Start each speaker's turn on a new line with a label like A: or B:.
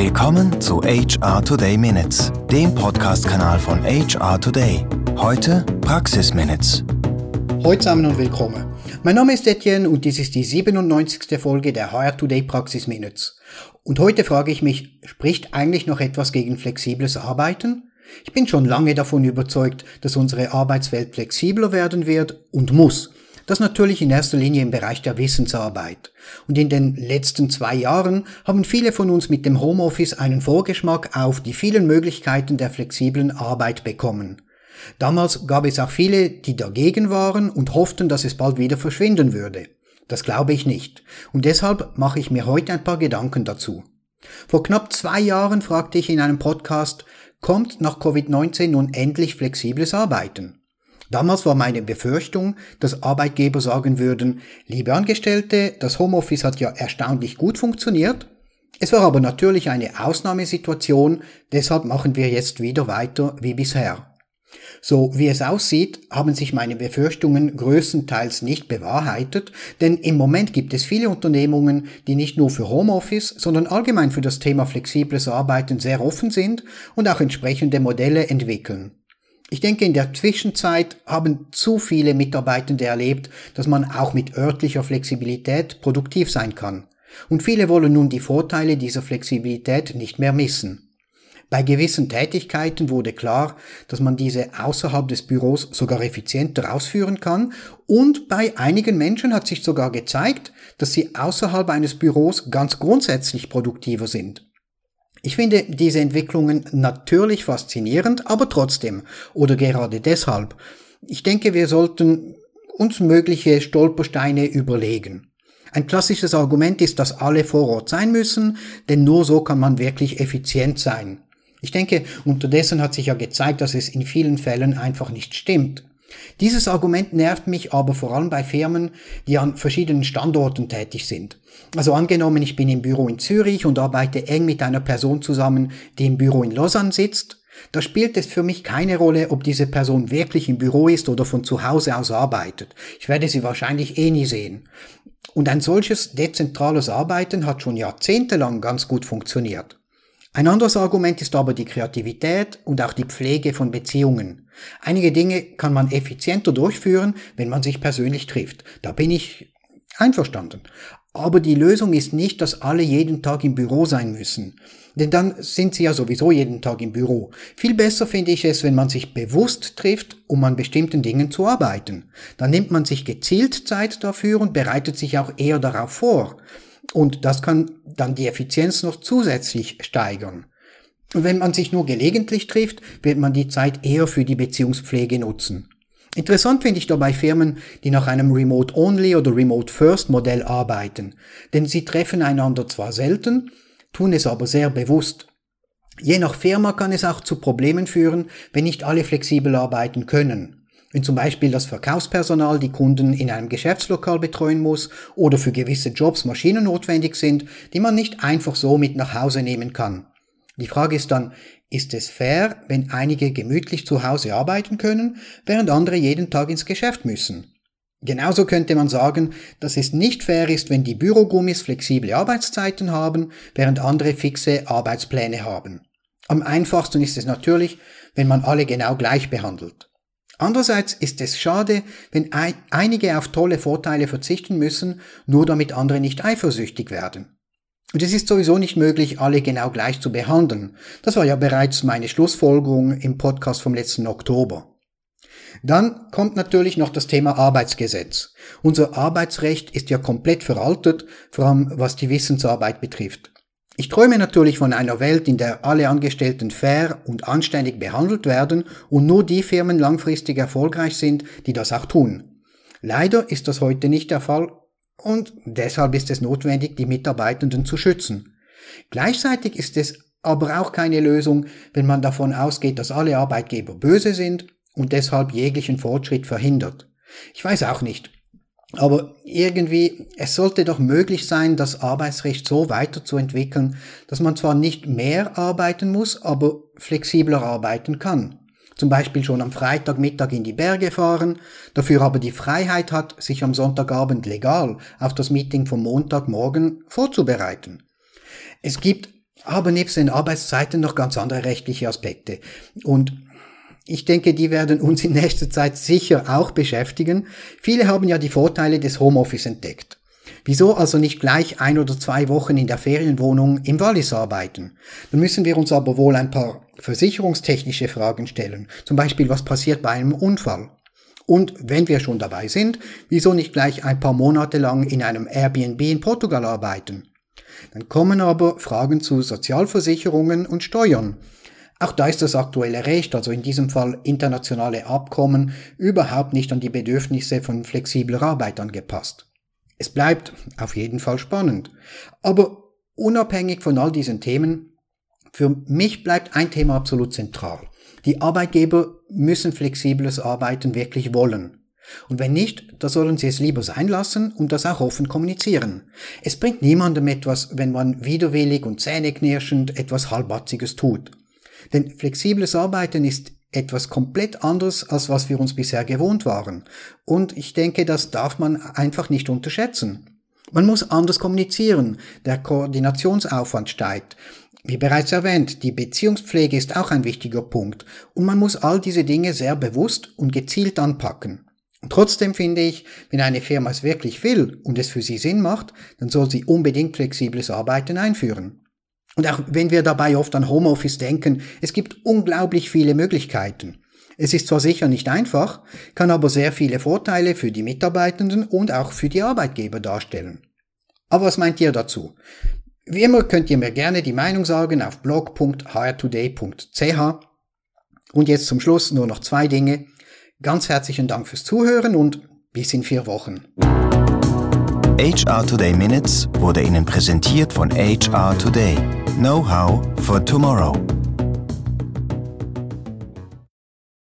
A: Willkommen zu HR Today Minutes, dem Podcast-Kanal von HR Today. Heute Praxis Minutes.
B: Heute zusammen und willkommen. Mein Name ist Etienne und dies ist die 97. Folge der HR Today Praxis Minutes. Und heute frage ich mich, spricht eigentlich noch etwas gegen flexibles Arbeiten? Ich bin schon lange davon überzeugt, dass unsere Arbeitswelt flexibler werden wird und muss. Das natürlich in erster Linie im Bereich der Wissensarbeit. Und in den letzten zwei Jahren haben viele von uns mit dem Homeoffice einen Vorgeschmack auf die vielen Möglichkeiten der flexiblen Arbeit bekommen. Damals gab es auch viele, die dagegen waren und hofften, dass es bald wieder verschwinden würde. Das glaube ich nicht. Und deshalb mache ich mir heute ein paar Gedanken dazu. Vor knapp zwei Jahren fragte ich in einem Podcast, kommt nach Covid-19 nun endlich flexibles Arbeiten? Damals war meine Befürchtung, dass Arbeitgeber sagen würden, liebe Angestellte, das Homeoffice hat ja erstaunlich gut funktioniert. Es war aber natürlich eine Ausnahmesituation, deshalb machen wir jetzt wieder weiter wie bisher. So wie es aussieht, haben sich meine Befürchtungen größtenteils nicht bewahrheitet, denn im Moment gibt es viele Unternehmungen, die nicht nur für Homeoffice, sondern allgemein für das Thema flexibles Arbeiten sehr offen sind und auch entsprechende Modelle entwickeln. Ich denke, in der Zwischenzeit haben zu viele Mitarbeitende erlebt, dass man auch mit örtlicher Flexibilität produktiv sein kann. Und viele wollen nun die Vorteile dieser Flexibilität nicht mehr missen. Bei gewissen Tätigkeiten wurde klar, dass man diese außerhalb des Büros sogar effizienter ausführen kann und bei einigen Menschen hat sich sogar gezeigt, dass sie außerhalb eines Büros ganz grundsätzlich produktiver sind. Ich finde diese Entwicklungen natürlich faszinierend, aber trotzdem oder gerade deshalb. Ich denke, wir sollten uns mögliche Stolpersteine überlegen. Ein klassisches Argument ist, dass alle vor Ort sein müssen, denn nur so kann man wirklich effizient sein. Ich denke, unterdessen hat sich ja gezeigt, dass es in vielen Fällen einfach nicht stimmt. Dieses Argument nervt mich aber vor allem bei Firmen, die an verschiedenen Standorten tätig sind. Also angenommen, ich bin im Büro in Zürich und arbeite eng mit einer Person zusammen, die im Büro in Lausanne sitzt, da spielt es für mich keine Rolle, ob diese Person wirklich im Büro ist oder von zu Hause aus arbeitet. Ich werde sie wahrscheinlich eh nie sehen. Und ein solches dezentrales Arbeiten hat schon jahrzehntelang ganz gut funktioniert. Ein anderes Argument ist aber die Kreativität und auch die Pflege von Beziehungen. Einige Dinge kann man effizienter durchführen, wenn man sich persönlich trifft. Da bin ich einverstanden. Aber die Lösung ist nicht, dass alle jeden Tag im Büro sein müssen. Denn dann sind sie ja sowieso jeden Tag im Büro. Viel besser finde ich es, wenn man sich bewusst trifft, um an bestimmten Dingen zu arbeiten. Dann nimmt man sich gezielt Zeit dafür und bereitet sich auch eher darauf vor. Und das kann dann die Effizienz noch zusätzlich steigern. Und wenn man sich nur gelegentlich trifft, wird man die Zeit eher für die Beziehungspflege nutzen. Interessant finde ich dabei Firmen, die nach einem Remote-Only oder Remote-First-Modell arbeiten, denn sie treffen einander zwar selten, tun es aber sehr bewusst. Je nach Firma kann es auch zu Problemen führen, wenn nicht alle flexibel arbeiten können. Wenn zum Beispiel das Verkaufspersonal die Kunden in einem Geschäftslokal betreuen muss oder für gewisse Jobs Maschinen notwendig sind, die man nicht einfach so mit nach Hause nehmen kann. Die Frage ist dann, ist es fair, wenn einige gemütlich zu Hause arbeiten können, während andere jeden Tag ins Geschäft müssen? Genauso könnte man sagen, dass es nicht fair ist, wenn die Bürogummis flexible Arbeitszeiten haben, während andere fixe Arbeitspläne haben. Am einfachsten ist es natürlich, wenn man alle genau gleich behandelt. Andererseits ist es schade, wenn ein, einige auf tolle Vorteile verzichten müssen, nur damit andere nicht eifersüchtig werden. Und es ist sowieso nicht möglich, alle genau gleich zu behandeln. Das war ja bereits meine Schlussfolgerung im Podcast vom letzten Oktober. Dann kommt natürlich noch das Thema Arbeitsgesetz. Unser Arbeitsrecht ist ja komplett veraltet, vor allem was die Wissensarbeit betrifft. Ich träume natürlich von einer Welt, in der alle Angestellten fair und anständig behandelt werden und nur die Firmen langfristig erfolgreich sind, die das auch tun. Leider ist das heute nicht der Fall und deshalb ist es notwendig, die Mitarbeitenden zu schützen. Gleichzeitig ist es aber auch keine Lösung, wenn man davon ausgeht, dass alle Arbeitgeber böse sind und deshalb jeglichen Fortschritt verhindert. Ich weiß auch nicht, aber irgendwie, es sollte doch möglich sein, das Arbeitsrecht so weiterzuentwickeln, dass man zwar nicht mehr arbeiten muss, aber flexibler arbeiten kann. Zum Beispiel schon am Freitagmittag in die Berge fahren, dafür aber die Freiheit hat, sich am Sonntagabend legal auf das Meeting vom Montagmorgen vorzubereiten. Es gibt aber nebst den Arbeitszeiten noch ganz andere rechtliche Aspekte. Und ich denke, die werden uns in nächster Zeit sicher auch beschäftigen. Viele haben ja die Vorteile des Homeoffice entdeckt. Wieso also nicht gleich ein oder zwei Wochen in der Ferienwohnung im Wallis arbeiten? Dann müssen wir uns aber wohl ein paar versicherungstechnische Fragen stellen. Zum Beispiel, was passiert bei einem Unfall? Und wenn wir schon dabei sind, wieso nicht gleich ein paar Monate lang in einem Airbnb in Portugal arbeiten? Dann kommen aber Fragen zu Sozialversicherungen und Steuern. Auch da ist das aktuelle Recht, also in diesem Fall internationale Abkommen, überhaupt nicht an die Bedürfnisse von flexibler Arbeit angepasst. Es bleibt auf jeden Fall spannend. Aber unabhängig von all diesen Themen, für mich bleibt ein Thema absolut zentral. Die Arbeitgeber müssen flexibles Arbeiten wirklich wollen. Und wenn nicht, da sollen sie es lieber sein lassen und das auch offen kommunizieren. Es bringt niemandem etwas, wenn man widerwillig und zähneknirschend etwas Halbatziges tut. Denn flexibles Arbeiten ist etwas komplett anderes, als was wir uns bisher gewohnt waren. Und ich denke, das darf man einfach nicht unterschätzen. Man muss anders kommunizieren, der Koordinationsaufwand steigt. Wie bereits erwähnt, die Beziehungspflege ist auch ein wichtiger Punkt und man muss all diese Dinge sehr bewusst und gezielt anpacken. Und trotzdem finde ich, wenn eine Firma es wirklich will und es für sie Sinn macht, dann soll sie unbedingt flexibles Arbeiten einführen. Und auch wenn wir dabei oft an Homeoffice denken, es gibt unglaublich viele Möglichkeiten. Es ist zwar sicher nicht einfach, kann aber sehr viele Vorteile für die Mitarbeitenden und auch für die Arbeitgeber darstellen. Aber was meint ihr dazu? Wie immer könnt ihr mir gerne die Meinung sagen auf blog.hiretoday.ch. Und jetzt zum Schluss nur noch zwei Dinge. Ganz herzlichen Dank fürs Zuhören und bis in vier Wochen.
A: HR Today Minutes wurde Ihnen präsentiert von HR Today. Know-how for tomorrow.